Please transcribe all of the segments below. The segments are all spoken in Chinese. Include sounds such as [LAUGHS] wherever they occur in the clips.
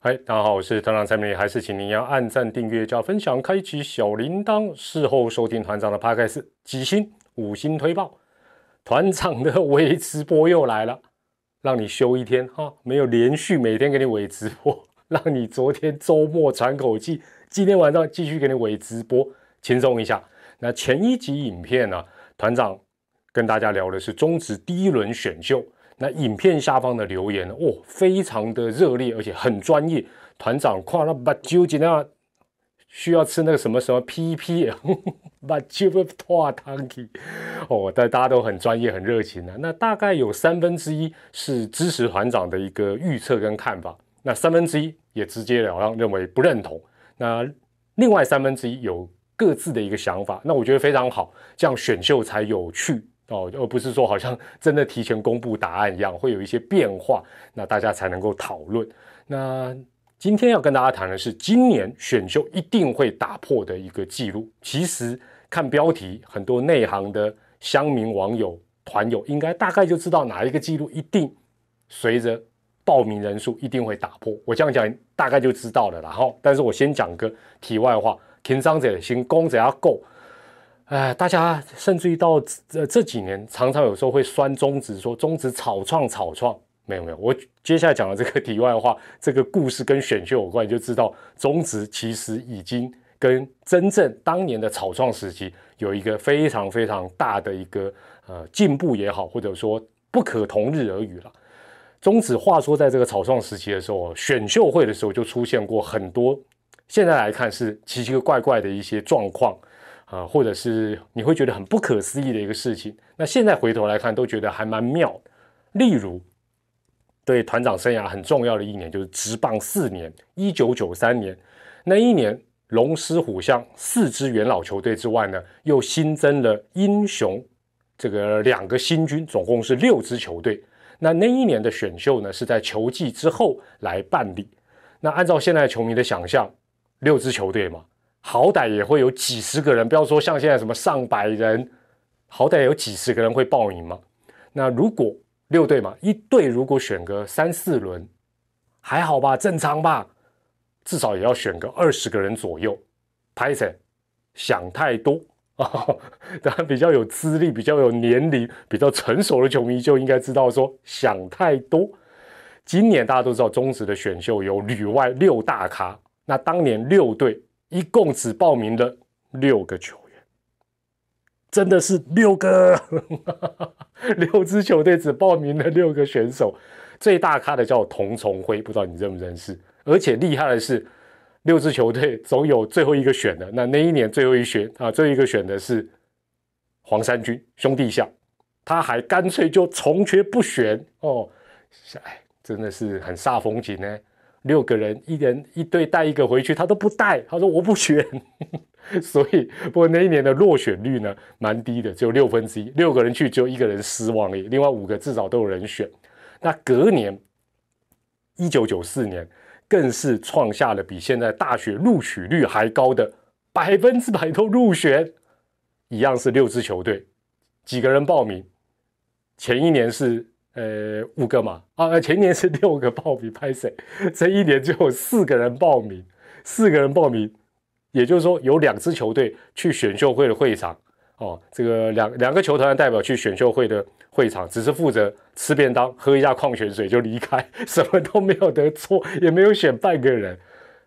嗨，大家好，我是团长蔡明，还是请您要按赞、订阅、加分享、开启小铃铛，事后收听团长的 p o d c a s 几星五星推报。团长的伪直播又来了，让你休一天哈，没有连续每天给你伪直播，[LAUGHS] 让你昨天周末喘口气，今天晚上继续给你伪直播，轻松一下。那前一集影片呢，团长跟大家聊的是中职第一轮选秀。那影片下方的留言哦，非常的热烈，而且很专业。团长夸了把酒尽量需要吃那个什么什么 PP，[LAUGHS] 把酒不拖汤去哦，但大家都很专业、很热情的。那大概有三分之一是支持团长的一个预测跟看法，那三分之一也直截了当认为不认同。那另外三分之一有各自的一个想法，那我觉得非常好，这样选秀才有趣。哦，而不是说好像 [LAUGHS] 真的提前公布答案一样，会有一些变化，那大家才能够讨论。那今天要跟大家谈的是今年选秀一定会打破的一个记录。其实看标题，很多内行的乡民网友、团友应该大概就知道哪一个记录一定随着报名人数一定会打破。我这样讲大概就知道了。然后，但是我先讲个题外话，平商者行，工者要够。哎，大家甚至于到这这几年，常常有时候会酸中职，说中职草创草创，没有没有。我接下来讲的这个题外话，这个故事跟选秀有关，你就知道中职其实已经跟真正当年的草创时期有一个非常非常大的一个呃进步也好，或者说不可同日而语了。中职话说，在这个草创时期的时候，选秀会的时候就出现过很多，现在来看是奇奇怪怪的一些状况。啊，或者是你会觉得很不可思议的一个事情，那现在回头来看都觉得还蛮妙。例如，对团长生涯很重要的一年就是直棒四年，一九九三年那一年，龙狮虎象四支元老球队之外呢，又新增了英雄这个两个新军，总共是六支球队。那那一年的选秀呢，是在球季之后来办理。那按照现在球迷的想象，六支球队嘛。好歹也会有几十个人，不要说像现在什么上百人，好歹有几十个人会报名嘛。那如果六队嘛，一队如果选个三四轮，还好吧，正常吧，至少也要选个二十个人左右。拍谁？想太多啊！[LAUGHS] 当然比较有资历、比较有年龄、比较成熟的球迷就应该知道说想太多。今年大家都知道中职的选秀有旅外六大咖，那当年六队。一共只报名了六个球员，真的是六个，[LAUGHS] 六支球队只报名了六个选手。最大咖的叫童崇辉，不知道你认不认识？而且厉害的是，六支球队总有最后一个选的。那那一年最后一选啊，最后一个选的是黄山军兄弟象，他还干脆就从缺不选哦。哎，真的是很煞风景呢。六个人，一人一队带一个回去，他都不带。他说我不选，所以不过那一年的落选率呢，蛮低的，只有六分之一。六个人去，只有一个人失望而已，另外五个至少都有人选。那隔年，一九九四年，更是创下了比现在大学录取率还高的百分之百都入选，一样是六支球队，几个人报名？前一年是。呃，五个嘛，啊，前年是六个报名拍谁？这一年就有四个人报名，四个人报名，也就是说有两支球队去选秀会的会场，哦，这个两两个球团的代表去选秀会的会场，只是负责吃便当、喝一下矿泉水就离开，什么都没有得做，也没有选半个人。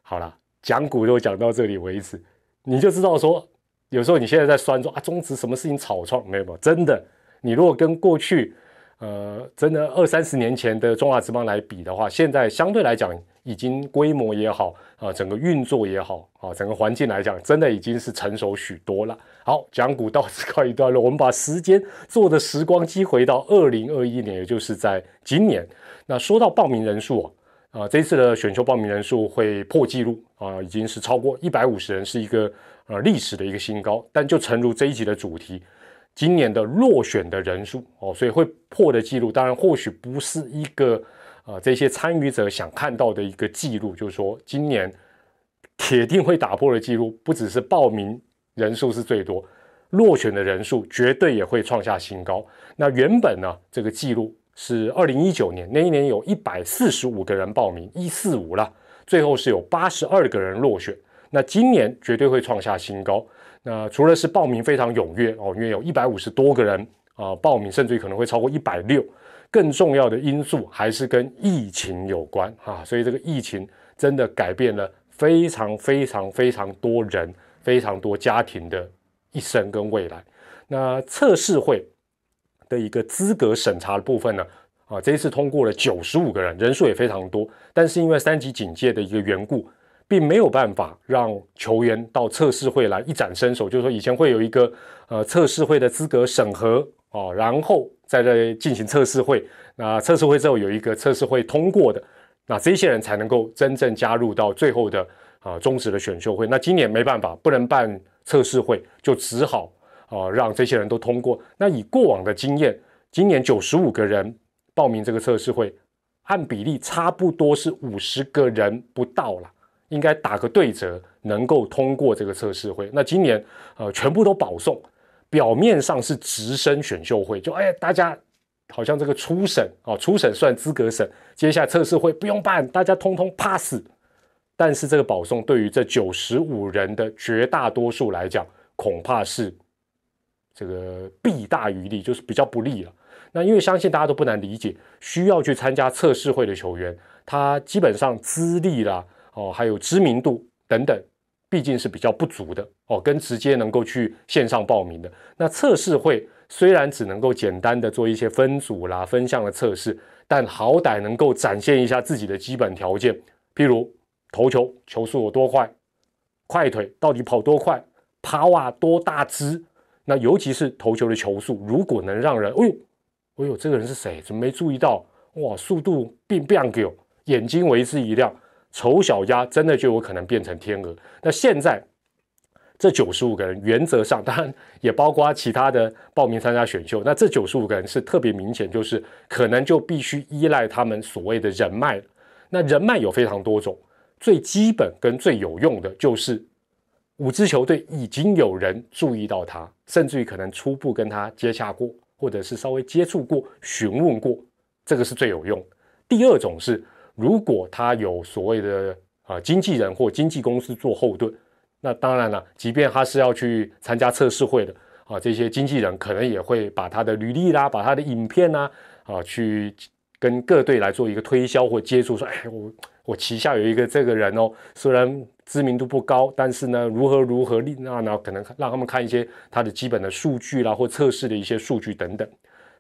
好了，讲股都讲到这里为止，你就知道说，有时候你现在在酸说啊，中职什么事情草创没有？真的，你如果跟过去。呃，真的二三十年前的中华职棒来比的话，现在相对来讲，已经规模也好啊，整个运作也好啊，整个环境来讲，真的已经是成熟许多了。好，讲股到此告一段落，我们把时间做的时光机回到二零二一年，也就是在今年。那说到报名人数啊，啊，这次的选秀报名人数会破纪录啊，已经是超过一百五十人，是一个呃历史的一个新高。但就诚如这一集的主题。今年的落选的人数哦，所以会破的记录，当然或许不是一个呃这些参与者想看到的一个记录，就是说今年铁定会打破的记录，不只是报名人数是最多，落选的人数绝对也会创下新高。那原本呢，这个记录是二零一九年那一年有一百四十五个人报名，一四五了，最后是有八十二个人落选。那今年绝对会创下新高。那除了是报名非常踊跃哦，因为有一百五十多个人啊报名，甚至于可能会超过一百六。更重要的因素还是跟疫情有关啊，所以这个疫情真的改变了非常非常非常多人、非常多家庭的一生跟未来。那测试会的一个资格审查的部分呢，啊，这一次通过了九十五个人，人数也非常多，但是因为三级警戒的一个缘故。并没有办法让球员到测试会来一展身手，就是说以前会有一个呃测试会的资格审核哦，然后在这进行测试会，那测试会之后有一个测试会通过的，那这些人才能够真正加入到最后的啊终止的选秀会。那今年没办法，不能办测试会，就只好啊让这些人都通过。那以过往的经验，今年九十五个人报名这个测试会，按比例差不多是五十个人不到了。应该打个对折，能够通过这个测试会。那今年，呃，全部都保送，表面上是直升选秀会，就哎，大家好像这个初审哦，初审算资格审，接下来测试会不用办，大家通通 pass。但是这个保送对于这九十五人的绝大多数来讲，恐怕是这个弊大于利，就是比较不利了。那因为相信大家都不难理解，需要去参加测试会的球员，他基本上资历啦。哦，还有知名度等等，毕竟是比较不足的哦，跟直接能够去线上报名的那测试会，虽然只能够简单的做一些分组啦、分项的测试，但好歹能够展现一下自己的基本条件，譬如投球球速有多快，快腿到底跑多快，趴瓦多大只，那尤其是投球的球速，如果能让人，哎呦，哎呦，这个人是谁？怎么没注意到？哇，速度变变给眼睛为之一亮。丑小鸭真的就有可能变成天鹅。那现在这九十五个人，原则上当然也包括其他的报名参加选秀。那这九十五个人是特别明显，就是可能就必须依赖他们所谓的人脉。那人脉有非常多种，最基本跟最有用的就是五支球队已经有人注意到他，甚至于可能初步跟他接洽过，或者是稍微接触过、询问过，这个是最有用。第二种是。如果他有所谓的啊经纪人或经纪公司做后盾，那当然了，即便他是要去参加测试会的啊，这些经纪人可能也会把他的履历啦、把他的影片呐啊，去跟各队来做一个推销或接触，说，哎，我我旗下有一个这个人哦，虽然知名度不高，但是呢，如何如何，那那可能让他们看一些他的基本的数据啦，或测试的一些数据等等。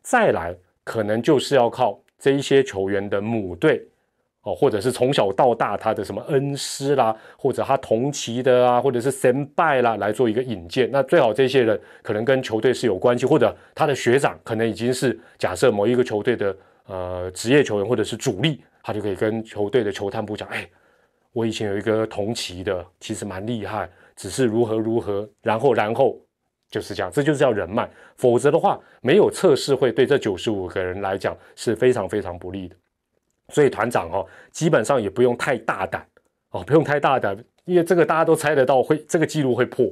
再来，可能就是要靠这一些球员的母队。哦，或者是从小到大他的什么恩师啦，或者他同期的啊，或者是神拜啦，来做一个引荐。那最好这些人可能跟球队是有关系，或者他的学长可能已经是假设某一个球队的呃职业球员或者是主力，他就可以跟球队的球探部讲：哎，我以前有一个同期的，其实蛮厉害，只是如何如何，然后然后就是这样，这就是叫人脉。否则的话，没有测试会对这九十五个人来讲是非常非常不利的。所以团长哦，基本上也不用太大胆哦，不用太大胆，因为这个大家都猜得到会这个记录会破，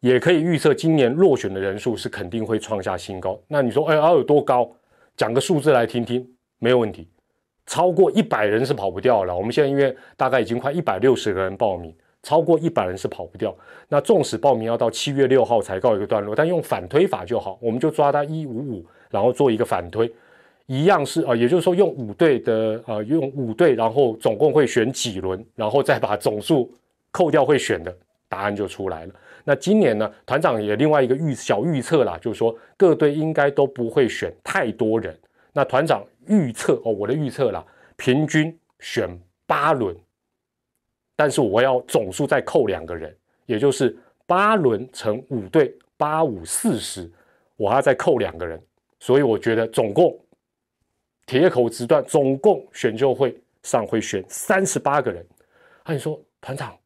也可以预测今年落选的人数是肯定会创下新高。那你说，哎，要有多高？讲个数字来听听，没有问题，超过一百人是跑不掉了。我们现在因为大概已经快一百六十个人报名，超过一百人是跑不掉。那纵使报名要到七月六号才告一个段落，但用反推法就好，我们就抓他一五五，然后做一个反推。一样是啊，也就是说用五队的啊，用五队，然后总共会选几轮，然后再把总数扣掉会选的答案就出来了。那今年呢，团长也另外一个预小预测啦，就是说各队应该都不会选太多人。那团长预测哦，我的预测啦，平均选八轮，但是我要总数再扣两个人，也就是八轮乘五队，八五四十，我还要再扣两个人，所以我觉得总共。铁口直断，总共选秀会上会选三十八个人。啊，你说团长，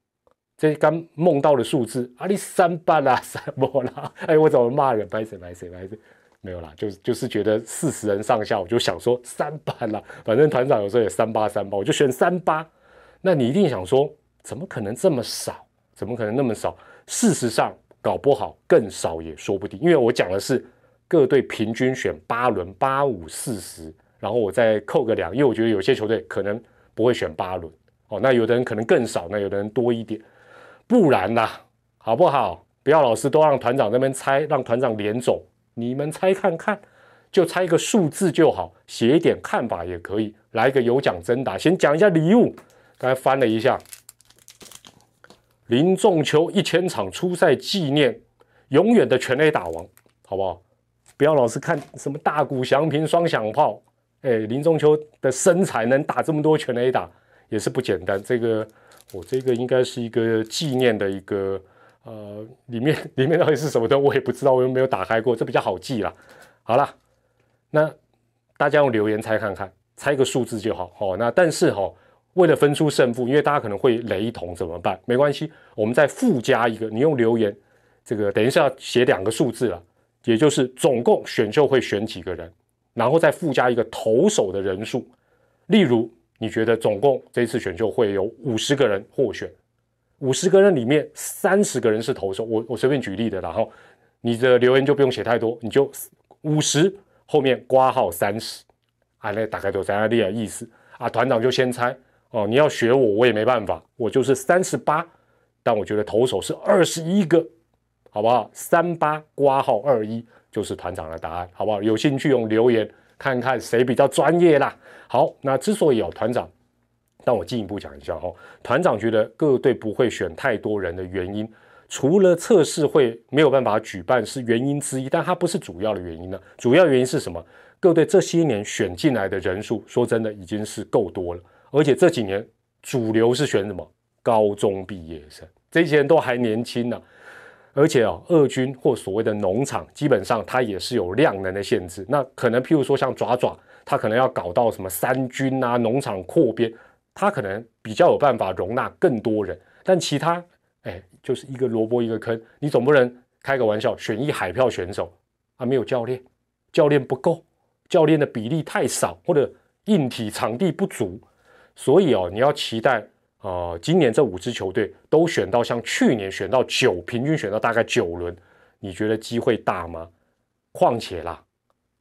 这刚梦到的数字，啊，你三八啦，三波啦，[LAUGHS] 哎，我怎么骂人？白谁白谁白谁？没有啦，就就是觉得四十人上下，我就想说三八啦。反正团长有时候也三八三八，我就选三八。那你一定想说，怎么可能这么少？怎么可能那么少？事实上，搞不好更少也说不定，因为我讲的是各队平均选八轮，八五四十。然后我再扣个两，因为我觉得有些球队可能不会选八轮，哦，那有的人可能更少，那有的人多一点，不然啦，好不好？不要老是都让团长那边猜，让团长连走，你们猜看看，就猜一个数字就好，写一点看法也可以，来一个有奖征答。先讲一下礼物，刚才翻了一下，林仲秋一千场初赛纪念，永远的全垒打王，好不好？不要老是看什么大谷翔平双响炮，哎，林中秋的身材能打这么多全垒打也是不简单。这个我这个应该是一个纪念的一个。呃，里面里面到底是什么的，我也不知道，我又没有打开过，这比较好记啦。好了，那大家用留言猜看看，猜个数字就好。好，那但是哈，为了分出胜负，因为大家可能会雷同，怎么办？没关系，我们再附加一个，你用留言，这个等一下写两个数字了，也就是总共选秀会选几个人，然后再附加一个投手的人数。例如，你觉得总共这次选秀会有五十个人获选。五十个人里面，三十个人是投手。我我随便举例的，然后你的留言就不用写太多，你就五十后面挂号三十，啊，那大概都在那里的意思啊。团长就先猜哦，你要学我，我也没办法，我就是三十八，但我觉得投手是二十一个，好不好？三八挂号二一就是团长的答案，好不好？有兴趣用留言看看谁比较专业啦。好，那之所以有团长。但我进一步讲一下哈，团长觉得各队不会选太多人的原因，除了测试会没有办法举办是原因之一，但它不是主要的原因呢。主要原因是什么？各队这些年选进来的人数，说真的已经是够多了，而且这几年主流是选什么？高中毕业生，这些人都还年轻呢。而且啊，二军或所谓的农场，基本上它也是有量能的限制。那可能譬如说像爪爪，它可能要搞到什么三军啊，农场扩编。他可能比较有办法容纳更多人，但其他，哎，就是一个萝卜一个坑。你总不能开个玩笑选一海票选手啊？没有教练，教练不够，教练的比例太少，或者硬体场地不足。所以哦，你要期待啊，今年这五支球队都选到像去年选到九，平均选到大概九轮，你觉得机会大吗？况且啦，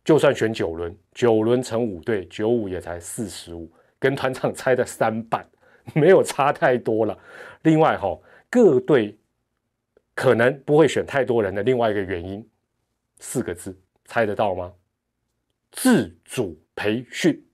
就算选九轮，九轮乘五队，九五也才四十五。跟团长猜的三半，没有差太多了。另外哈，各队可能不会选太多人的另外一个原因，四个字，猜得到吗？自主培训，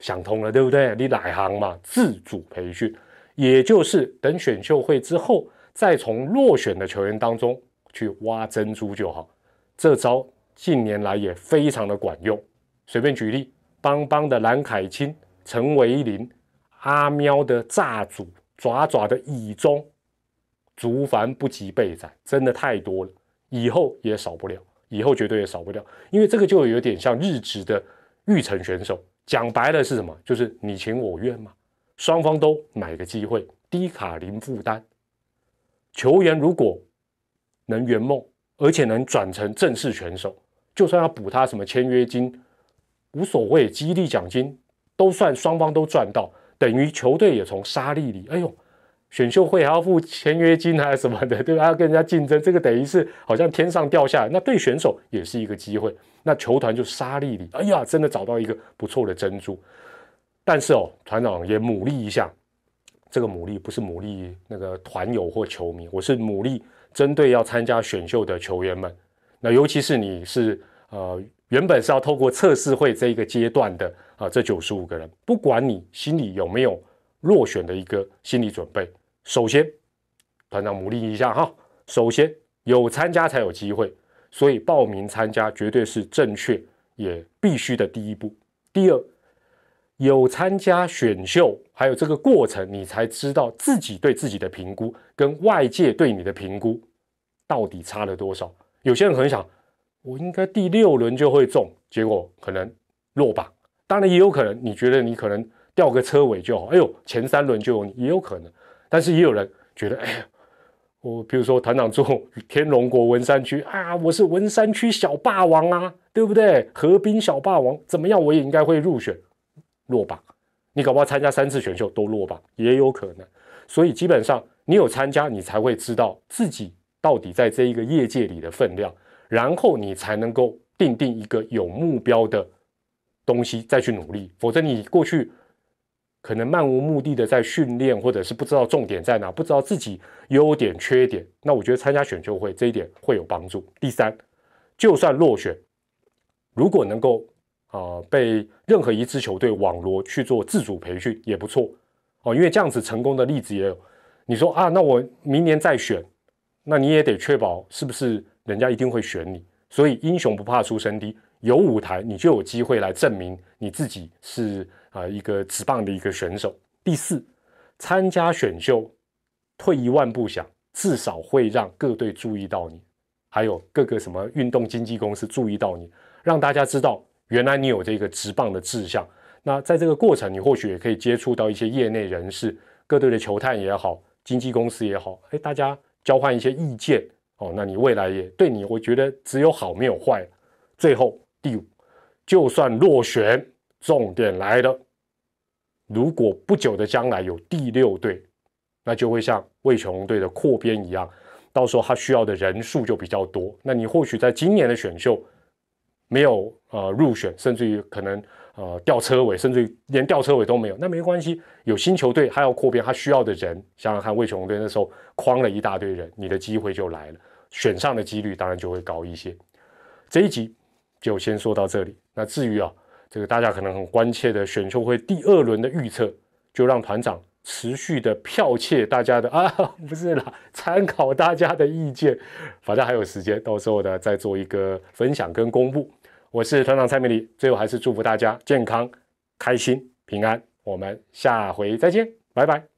想通了对不对？你哪行嘛？自主培训，也就是等选秀会之后，再从落选的球员当中去挖珍珠就好。这招近年来也非常的管用。随便举例。邦邦的蓝凯清、陈维林、阿喵的炸主、爪爪的乙中，竹凡不及备仔，真的太多了，以后也少不了，以后绝对也少不了，因为这个就有点像日职的育成选手，讲白了是什么？就是你情我愿嘛，双方都买个机会，低卡零负担，球员如果能圆梦，而且能转成正式选手，就算要补他什么签约金。无所谓，激励奖金都算双方都赚到，等于球队也从沙粒里，哎呦，选秀会还要付签约金还是什么的，对吧？还要跟人家竞争，这个等于是好像天上掉下来，那对选手也是一个机会。那球团就沙粒里，哎呀，真的找到一个不错的珍珠。但是哦，团长也努力一下，这个努力不是努力那个团友或球迷，我是努力针对要参加选秀的球员们，那尤其是你是呃。原本是要透过测试会这一个阶段的啊，这九十五个人，不管你心里有没有落选的一个心理准备，首先团长鼓励一下哈，首先有参加才有机会，所以报名参加绝对是正确也必须的第一步。第二，有参加选秀，还有这个过程，你才知道自己对自己的评估跟外界对你的评估到底差了多少。有些人很想。我应该第六轮就会中，结果可能落榜。当然也有可能，你觉得你可能掉个车尾就好。哎呦，前三轮就有你，也有可能。但是也有人觉得，哎呀，我比如说团长做 [LAUGHS] 天龙国文山区啊，我是文山区小霸王啊，对不对？河滨小霸王怎么样？我也应该会入选，落榜。你搞不好参加三次选秀都落榜，也有可能。所以基本上你有参加，你才会知道自己到底在这一个业界里的分量。然后你才能够定定一个有目标的东西，再去努力。否则你过去可能漫无目的的在训练，或者是不知道重点在哪，不知道自己优点缺点，那我觉得参加选秀会这一点会有帮助。第三，就算落选，如果能够啊被任何一支球队网罗去做自主培训也不错哦，因为这样子成功的例子也有。你说啊，那我明年再选，那你也得确保是不是人家一定会选你。所以英雄不怕出身低，有舞台你就有机会来证明你自己是。啊，一个直棒的一个选手。第四，参加选秀，退一万步想，至少会让各队注意到你，还有各个什么运动经纪公司注意到你，让大家知道原来你有这个直棒的志向。那在这个过程，你或许也可以接触到一些业内人士，各队的球探也好，经纪公司也好，哎，大家交换一些意见哦。那你未来也对你，我觉得只有好没有坏。最后第五，就算落选。重点来了，如果不久的将来有第六队，那就会像魏琼队的扩编一样，到时候他需要的人数就比较多。那你或许在今年的选秀没有呃入选，甚至于可能呃掉车尾，甚至于连掉车尾都没有，那没关系，有新球队他要扩编，他需要的人，想想看魏琼队那时候框了一大堆人，你的机会就来了，选上的几率当然就会高一些。这一集就先说到这里，那至于啊。这个大家可能很关切的选秀会第二轮的预测，就让团长持续的剽窃大家的 [LAUGHS] 啊，不是啦，参考大家的意见，反正还有时间，到时候呢再做一个分享跟公布。我是团长蔡明礼，最后还是祝福大家健康、开心、平安。我们下回再见，拜拜。